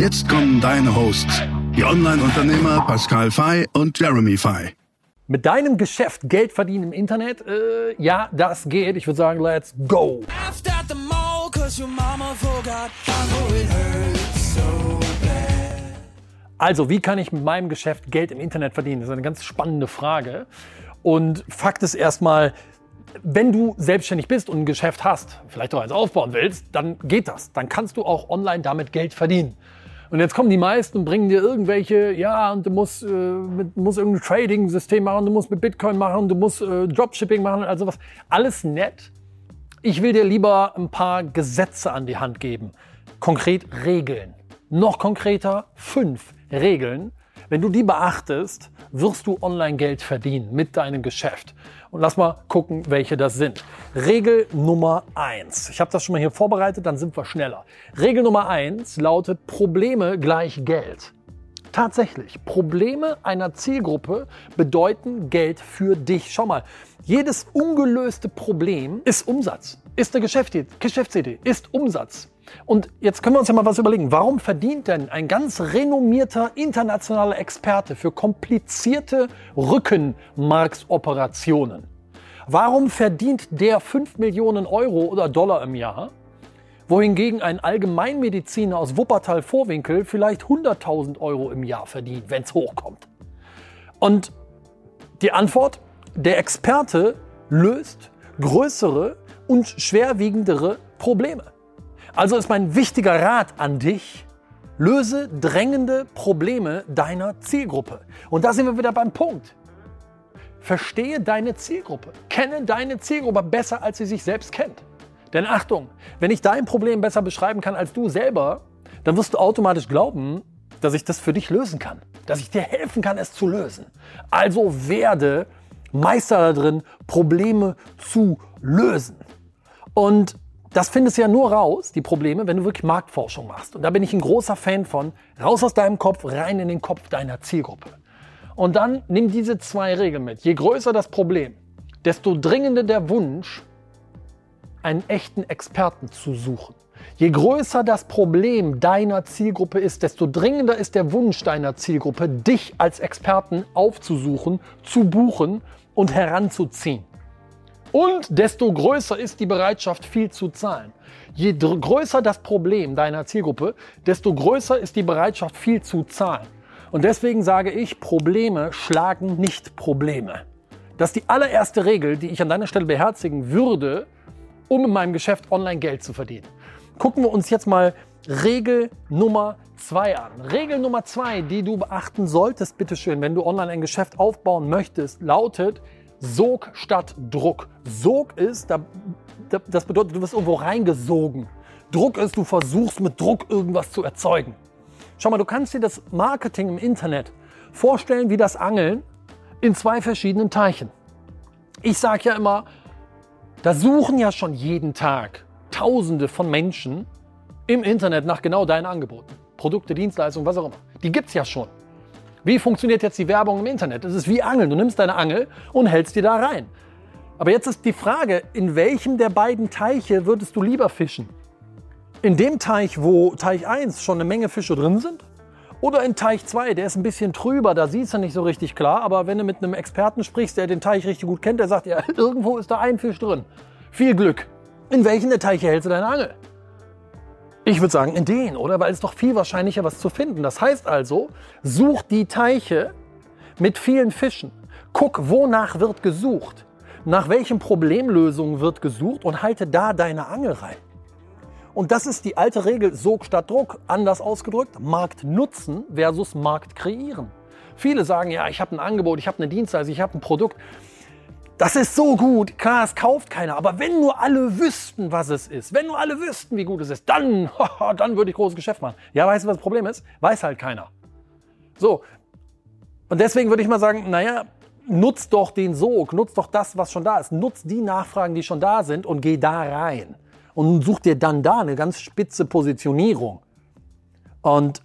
Jetzt kommen deine Hosts, die Online-Unternehmer Pascal Fay und Jeremy Fay. Mit deinem Geschäft Geld verdienen im Internet? Äh, ja, das geht. Ich würde sagen, let's go. Also, wie kann ich mit meinem Geschäft Geld im Internet verdienen? Das ist eine ganz spannende Frage. Und Fakt ist erstmal, wenn du selbstständig bist und ein Geschäft hast, vielleicht auch eins aufbauen willst, dann geht das. Dann kannst du auch online damit Geld verdienen. Und jetzt kommen die meisten und bringen dir irgendwelche, ja, und du musst, äh, mit, musst irgendein Trading-System machen, du musst mit Bitcoin machen, du musst äh, Dropshipping machen, also was. Alles nett. Ich will dir lieber ein paar Gesetze an die Hand geben. Konkret Regeln. Noch konkreter fünf Regeln. Wenn du die beachtest, wirst du online Geld verdienen mit deinem Geschäft. Und lass mal gucken, welche das sind. Regel Nummer eins. Ich habe das schon mal hier vorbereitet, dann sind wir schneller. Regel Nummer eins lautet Probleme gleich Geld. Tatsächlich, Probleme einer Zielgruppe bedeuten Geld für dich. Schau mal, jedes ungelöste Problem ist Umsatz, ist eine Geschäftsidee, ist Umsatz. Und jetzt können wir uns ja mal was überlegen. Warum verdient denn ein ganz renommierter internationaler Experte für komplizierte Rückenmarksoperationen? Warum verdient der 5 Millionen Euro oder Dollar im Jahr, wohingegen ein Allgemeinmediziner aus Wuppertal-Vorwinkel vielleicht 100.000 Euro im Jahr verdient, wenn es hochkommt? Und die Antwort, der Experte löst größere und schwerwiegendere Probleme. Also ist mein wichtiger Rat an dich, löse drängende Probleme deiner Zielgruppe. Und da sind wir wieder beim Punkt. Verstehe deine Zielgruppe. Kenne deine Zielgruppe besser, als sie sich selbst kennt. Denn Achtung, wenn ich dein Problem besser beschreiben kann als du selber, dann wirst du automatisch glauben, dass ich das für dich lösen kann. Dass ich dir helfen kann, es zu lösen. Also werde Meister darin, Probleme zu lösen. Und das findest du ja nur raus, die Probleme, wenn du wirklich Marktforschung machst. Und da bin ich ein großer Fan von. Raus aus deinem Kopf, rein in den Kopf deiner Zielgruppe. Und dann nimm diese zwei Regeln mit. Je größer das Problem, desto dringender der Wunsch, einen echten Experten zu suchen. Je größer das Problem deiner Zielgruppe ist, desto dringender ist der Wunsch deiner Zielgruppe, dich als Experten aufzusuchen, zu buchen und heranzuziehen. Und desto größer ist die Bereitschaft, viel zu zahlen. Je größer das Problem deiner Zielgruppe, desto größer ist die Bereitschaft, viel zu zahlen. Und deswegen sage ich, Probleme schlagen nicht Probleme. Das ist die allererste Regel, die ich an deiner Stelle beherzigen würde, um in meinem Geschäft online Geld zu verdienen. Gucken wir uns jetzt mal Regel Nummer zwei an. Regel Nummer zwei, die du beachten solltest, bitteschön, wenn du online ein Geschäft aufbauen möchtest, lautet, Sog statt Druck. Sog ist, das bedeutet, du wirst irgendwo reingesogen. Druck ist, du versuchst mit Druck irgendwas zu erzeugen. Schau mal, du kannst dir das Marketing im Internet vorstellen wie das Angeln in zwei verschiedenen Teichen. Ich sage ja immer, da suchen ja schon jeden Tag Tausende von Menschen im Internet nach genau deinen Angeboten. Produkte, Dienstleistungen, was auch immer. Die gibt es ja schon. Wie funktioniert jetzt die Werbung im Internet? Es ist wie Angeln. Du nimmst deine Angel und hältst die da rein. Aber jetzt ist die Frage, in welchem der beiden Teiche würdest du lieber fischen? In dem Teich, wo Teich 1 schon eine Menge Fische drin sind? Oder in Teich 2, der ist ein bisschen trüber, da siehst du nicht so richtig klar. Aber wenn du mit einem Experten sprichst, der den Teich richtig gut kennt, der sagt, ja, irgendwo ist da ein Fisch drin. Viel Glück. In welchen der Teiche hältst du deine Angel? Ich würde sagen, in den, oder? Weil es doch viel wahrscheinlicher, was zu finden. Das heißt also, such die Teiche mit vielen Fischen. Guck, wonach wird gesucht. Nach welchen Problemlösungen wird gesucht und halte da deine Angel rein. Und das ist die alte Regel Sog statt Druck. Anders ausgedrückt, Markt nutzen versus Markt kreieren. Viele sagen, ja, ich habe ein Angebot, ich habe eine Dienstleistung, ich habe ein Produkt. Das ist so gut. Klar, es kauft keiner. Aber wenn nur alle wüssten, was es ist, wenn nur alle wüssten, wie gut es ist, dann, dann würde ich großes Geschäft machen. Ja, weißt du, was das Problem ist? Weiß halt keiner. So. Und deswegen würde ich mal sagen, naja, nutzt doch den Sog, nutzt doch das, was schon da ist. Nutzt die Nachfragen, die schon da sind und geh da rein. Und such dir dann da eine ganz spitze Positionierung. Und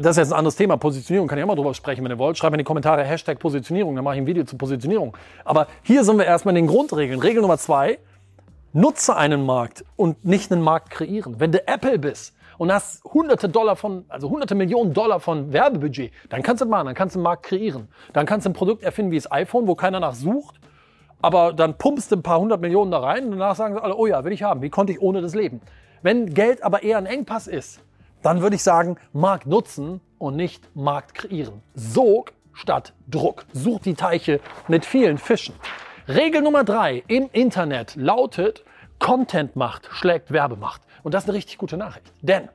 das ist jetzt ein anderes Thema. Positionierung kann ich auch mal drüber sprechen, wenn ihr wollt. Schreibt in die Kommentare Hashtag Positionierung, dann mache ich ein Video zur Positionierung. Aber hier sind wir erstmal in den Grundregeln. Regel Nummer zwei, nutze einen Markt und nicht einen Markt kreieren. Wenn du Apple bist und hast hunderte Dollar von, also hunderte Millionen Dollar von Werbebudget, dann kannst du das machen, dann kannst du einen Markt kreieren. Dann kannst du ein Produkt erfinden wie das iPhone, wo keiner nach sucht. Aber dann pumpst du ein paar hundert Millionen da rein und danach sagen sie alle, oh ja, will ich haben. Wie konnte ich ohne das leben? Wenn Geld aber eher ein Engpass ist, dann würde ich sagen, Markt nutzen und nicht Markt kreieren. Sog statt Druck. Such die Teiche mit vielen Fischen. Regel Nummer drei im Internet lautet, Content macht schlägt Werbemacht. Und das ist eine richtig gute Nachricht. Denn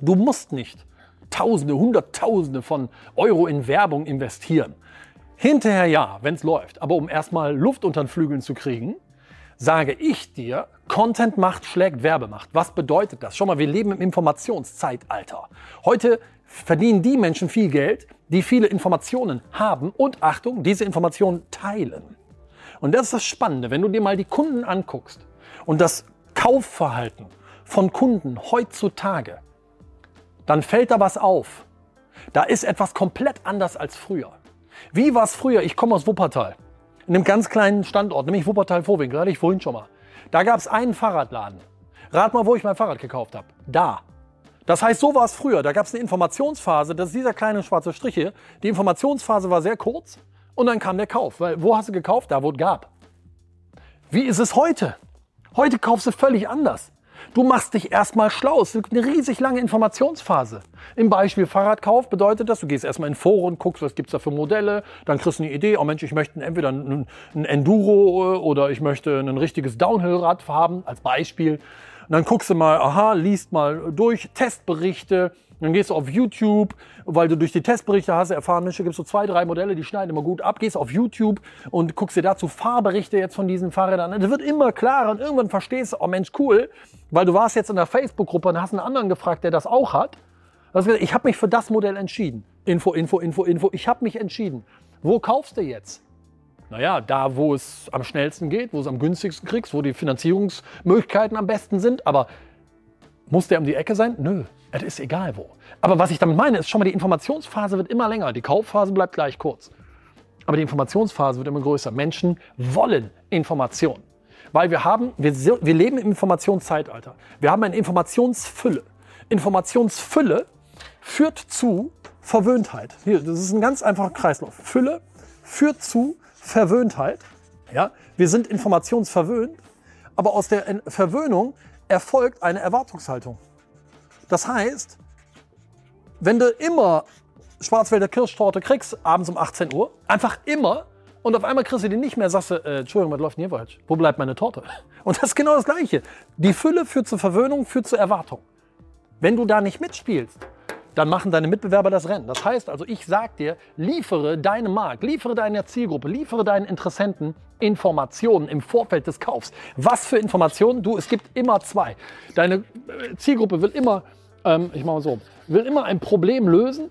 du musst nicht Tausende, Hunderttausende von Euro in Werbung investieren. Hinterher ja, wenn es läuft. Aber um erstmal Luft unter den Flügeln zu kriegen, sage ich dir, Content macht schlägt Werbemacht. Was bedeutet das? Schau mal, wir leben im Informationszeitalter. Heute verdienen die Menschen viel Geld, die viele Informationen haben und Achtung, diese Informationen teilen. Und das ist das Spannende, wenn du dir mal die Kunden anguckst und das Kaufverhalten von Kunden heutzutage, dann fällt da was auf. Da ist etwas komplett anders als früher. Wie war es früher? Ich komme aus Wuppertal in einem ganz kleinen Standort, nämlich Wuppertal-Vorwinkel, hatte ich vorhin schon mal. Da gab es einen Fahrradladen. Rat mal, wo ich mein Fahrrad gekauft habe. Da. Das heißt, so war es früher. Da gab es eine Informationsphase, das ist dieser kleine schwarze Strich hier. Die Informationsphase war sehr kurz und dann kam der Kauf. Weil wo hast du gekauft? Da, wo es gab. Wie ist es heute? Heute kaufst du völlig anders. Du machst dich erstmal schlau. Es ist eine riesig lange Informationsphase. Im Beispiel Fahrradkauf bedeutet das, du gehst erstmal in Foren, guckst, was gibt's da für Modelle, dann kriegst du eine Idee, oh Mensch, ich möchte entweder ein, ein Enduro äh, oder ich möchte ein richtiges Downhill-Rad haben, als Beispiel. Und dann guckst du mal, aha, liest mal durch, Testberichte, dann gehst du auf YouTube, weil du durch die Testberichte hast erfahren, Mensch, da gibt es so zwei, drei Modelle, die schneiden immer gut ab. Gehst auf YouTube und guckst dir dazu Fahrberichte jetzt von diesen Fahrrädern an. Das wird immer klarer und irgendwann verstehst du, oh Mensch, cool, weil du warst jetzt in der Facebook-Gruppe und hast einen anderen gefragt, der das auch hat. Ich habe mich für das Modell entschieden. Info, Info, Info, Info. Ich habe mich entschieden. Wo kaufst du jetzt? Naja, da, wo es am schnellsten geht, wo es am günstigsten kriegst, wo die Finanzierungsmöglichkeiten am besten sind. Aber muss der um die Ecke sein? Nö. Es ist egal wo. Aber was ich damit meine, ist schon mal, die Informationsphase wird immer länger. Die Kaufphase bleibt gleich kurz. Aber die Informationsphase wird immer größer. Menschen wollen Information. Weil wir haben, wir, wir leben im Informationszeitalter. Wir haben eine Informationsfülle. Informationsfülle führt zu Verwöhntheit. Hier, das ist ein ganz einfacher Kreislauf. Fülle führt zu Verwöhntheit. Ja, wir sind informationsverwöhnt, aber aus der Verwöhnung erfolgt eine Erwartungshaltung. Das heißt, wenn du immer Schwarzwälder Kirschtorte kriegst, abends um 18 Uhr, einfach immer, und auf einmal kriegst du die nicht mehr, sagst du, äh, Entschuldigung, was läuft denn hier falsch? Wo bleibt meine Torte? Und das ist genau das Gleiche. Die Fülle führt zur Verwöhnung, führt zur Erwartung. Wenn du da nicht mitspielst, dann machen deine Mitbewerber das Rennen. Das heißt also, ich sag dir, liefere deinem Markt, liefere deiner Zielgruppe, liefere deinen Interessenten Informationen im Vorfeld des Kaufs. Was für Informationen? Du, es gibt immer zwei. Deine äh, Zielgruppe will immer ähm, ich mache mal so, will immer ein Problem lösen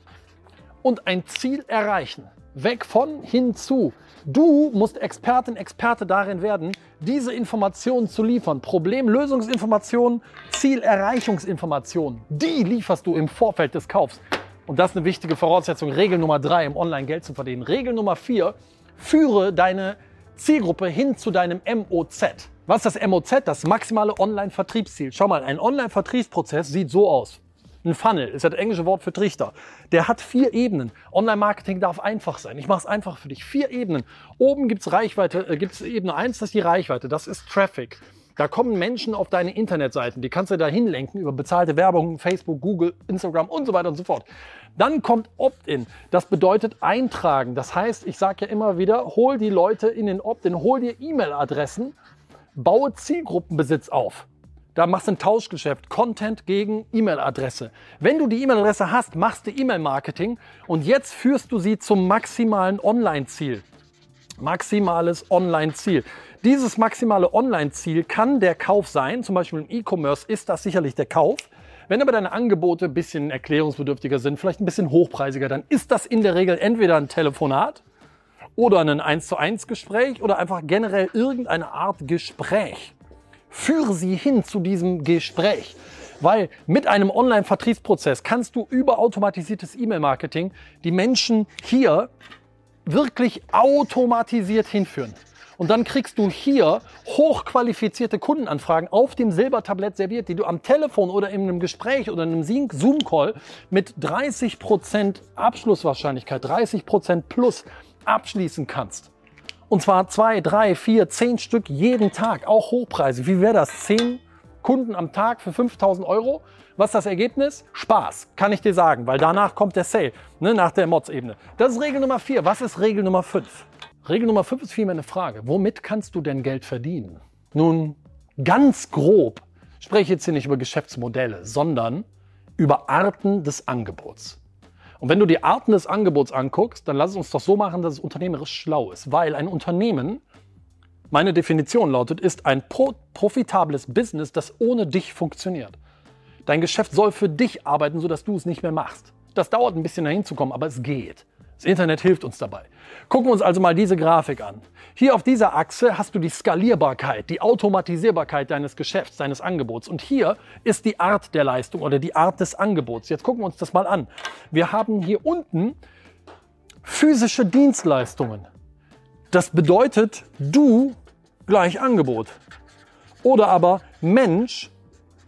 und ein Ziel erreichen. Weg von, hin zu. Du musst Expertin, Experte darin werden, diese Informationen zu liefern. Problemlösungsinformationen, Zielerreichungsinformationen. Die lieferst du im Vorfeld des Kaufs. Und das ist eine wichtige Voraussetzung. Regel Nummer drei, im Online Geld zu verdienen. Regel Nummer vier, führe deine Zielgruppe hin zu deinem MOZ. Was ist das MOZ? Das maximale Online-Vertriebsziel. Schau mal, ein Online-Vertriebsprozess sieht so aus. Ein Funnel ist das englische Wort für Trichter. Der hat vier Ebenen. Online-Marketing darf einfach sein. Ich mache es einfach für dich. Vier Ebenen. Oben gibt's Reichweite, äh, gibt's Ebene eins, das ist die Reichweite. Das ist Traffic. Da kommen Menschen auf deine Internetseiten. Die kannst du da hinlenken über bezahlte Werbung, Facebook, Google, Instagram und so weiter und so fort. Dann kommt Opt-in. Das bedeutet eintragen. Das heißt, ich sage ja immer wieder, hol die Leute in den Opt-in, hol dir E-Mail-Adressen, baue Zielgruppenbesitz auf. Da machst du ein Tauschgeschäft. Content gegen E-Mail-Adresse. Wenn du die E-Mail-Adresse hast, machst du E-Mail-Marketing und jetzt führst du sie zum maximalen Online-Ziel. Maximales Online-Ziel. Dieses maximale Online-Ziel kann der Kauf sein, zum Beispiel im E-Commerce ist das sicherlich der Kauf. Wenn aber deine Angebote ein bisschen erklärungsbedürftiger sind, vielleicht ein bisschen hochpreisiger, dann ist das in der Regel entweder ein Telefonat oder ein 1 zu 1 Gespräch oder einfach generell irgendeine Art Gespräch. Führe sie hin zu diesem Gespräch. Weil mit einem Online-Vertriebsprozess kannst du über automatisiertes E-Mail-Marketing die Menschen hier wirklich automatisiert hinführen. Und dann kriegst du hier hochqualifizierte Kundenanfragen auf dem Silbertablett serviert, die du am Telefon oder in einem Gespräch oder in einem Zoom-Call mit 30% Abschlusswahrscheinlichkeit, 30% plus abschließen kannst. Und zwar zwei, drei, vier, zehn Stück jeden Tag, auch Hochpreise. Wie wäre das? Zehn Kunden am Tag für 5000 Euro? Was ist das Ergebnis? Spaß, kann ich dir sagen, weil danach kommt der Sale, ne, nach der Mods-Ebene. Das ist Regel Nummer 4. Was ist Regel Nummer 5? Regel Nummer 5 ist vielmehr eine Frage. Womit kannst du denn Geld verdienen? Nun, ganz grob spreche ich jetzt hier nicht über Geschäftsmodelle, sondern über Arten des Angebots. Und wenn du die Arten des Angebots anguckst, dann lass es uns doch so machen, dass es unternehmerisch schlau ist. Weil ein Unternehmen, meine Definition lautet, ist ein profitables Business, das ohne dich funktioniert. Dein Geschäft soll für dich arbeiten, sodass du es nicht mehr machst. Das dauert ein bisschen dahin zu kommen, aber es geht. Das Internet hilft uns dabei. Gucken wir uns also mal diese Grafik an. Hier auf dieser Achse hast du die Skalierbarkeit, die Automatisierbarkeit deines Geschäfts, deines Angebots. Und hier ist die Art der Leistung oder die Art des Angebots. Jetzt gucken wir uns das mal an. Wir haben hier unten physische Dienstleistungen. Das bedeutet du gleich Angebot. Oder aber Mensch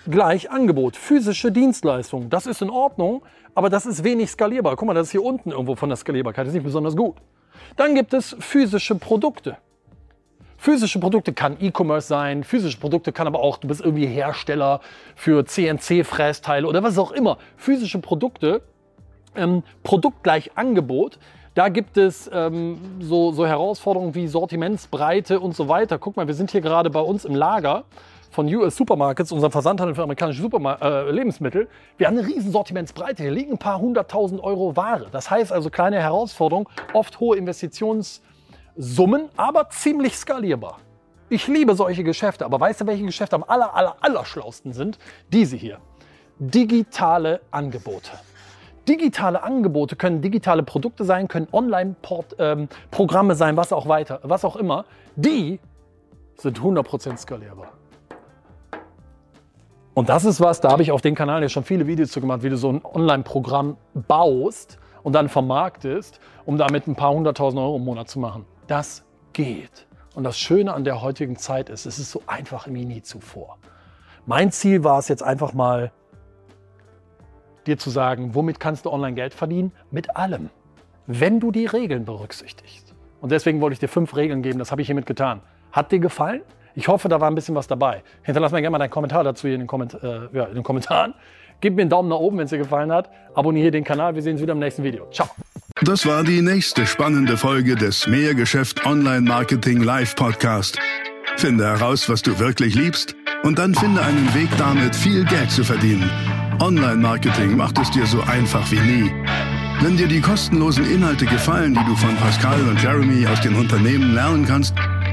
gleich Angebot. Physische Dienstleistung. Das ist in Ordnung, aber das ist wenig skalierbar. Guck mal, das ist hier unten irgendwo von der Skalierbarkeit. Das ist nicht besonders gut. Dann gibt es physische Produkte. Physische Produkte kann E-Commerce sein, physische Produkte kann aber auch, du bist irgendwie Hersteller für CNC-Frästeile oder was auch immer. Physische Produkte, ähm, Produkt gleich Angebot, da gibt es ähm, so, so Herausforderungen wie Sortimentsbreite und so weiter. Guck mal, wir sind hier gerade bei uns im Lager von US Supermarkets, unserem Versandhandel für amerikanische Supermar äh, Lebensmittel. Wir haben eine riesen Sortimentsbreite. Hier liegen ein paar hunderttausend Euro Ware. Das heißt also kleine Herausforderung, oft hohe Investitionssummen, aber ziemlich skalierbar. Ich liebe solche Geschäfte, aber weißt du, welche Geschäfte am aller, aller, aller schlausten sind? Diese hier. Digitale Angebote. Digitale Angebote können digitale Produkte sein, können Online-Programme ähm, sein, was auch weiter, was auch immer. Die sind 100% skalierbar. Und das ist was, da habe ich auf dem Kanal ja schon viele Videos zu gemacht, wie du so ein Online-Programm baust und dann vermarktest, um damit ein paar hunderttausend Euro im Monat zu machen. Das geht. Und das Schöne an der heutigen Zeit ist, es ist so einfach wie nie zuvor. Mein Ziel war es jetzt einfach mal, dir zu sagen, womit kannst du online Geld verdienen? Mit allem. Wenn du die Regeln berücksichtigst. Und deswegen wollte ich dir fünf Regeln geben, das habe ich hiermit getan. Hat dir gefallen? Ich hoffe, da war ein bisschen was dabei. Hinterlass mir gerne mal deinen Kommentar dazu hier in den, Komment äh, ja, in den Kommentaren. Gib mir einen Daumen nach oben, wenn es dir gefallen hat. Abonniere den Kanal. Wir sehen uns wieder im nächsten Video. Ciao. Das war die nächste spannende Folge des Mehrgeschäft Online Marketing Live Podcast. Finde heraus, was du wirklich liebst und dann finde einen Weg damit, viel Geld zu verdienen. Online Marketing macht es dir so einfach wie nie. Wenn dir die kostenlosen Inhalte gefallen, die du von Pascal und Jeremy aus den Unternehmen lernen kannst,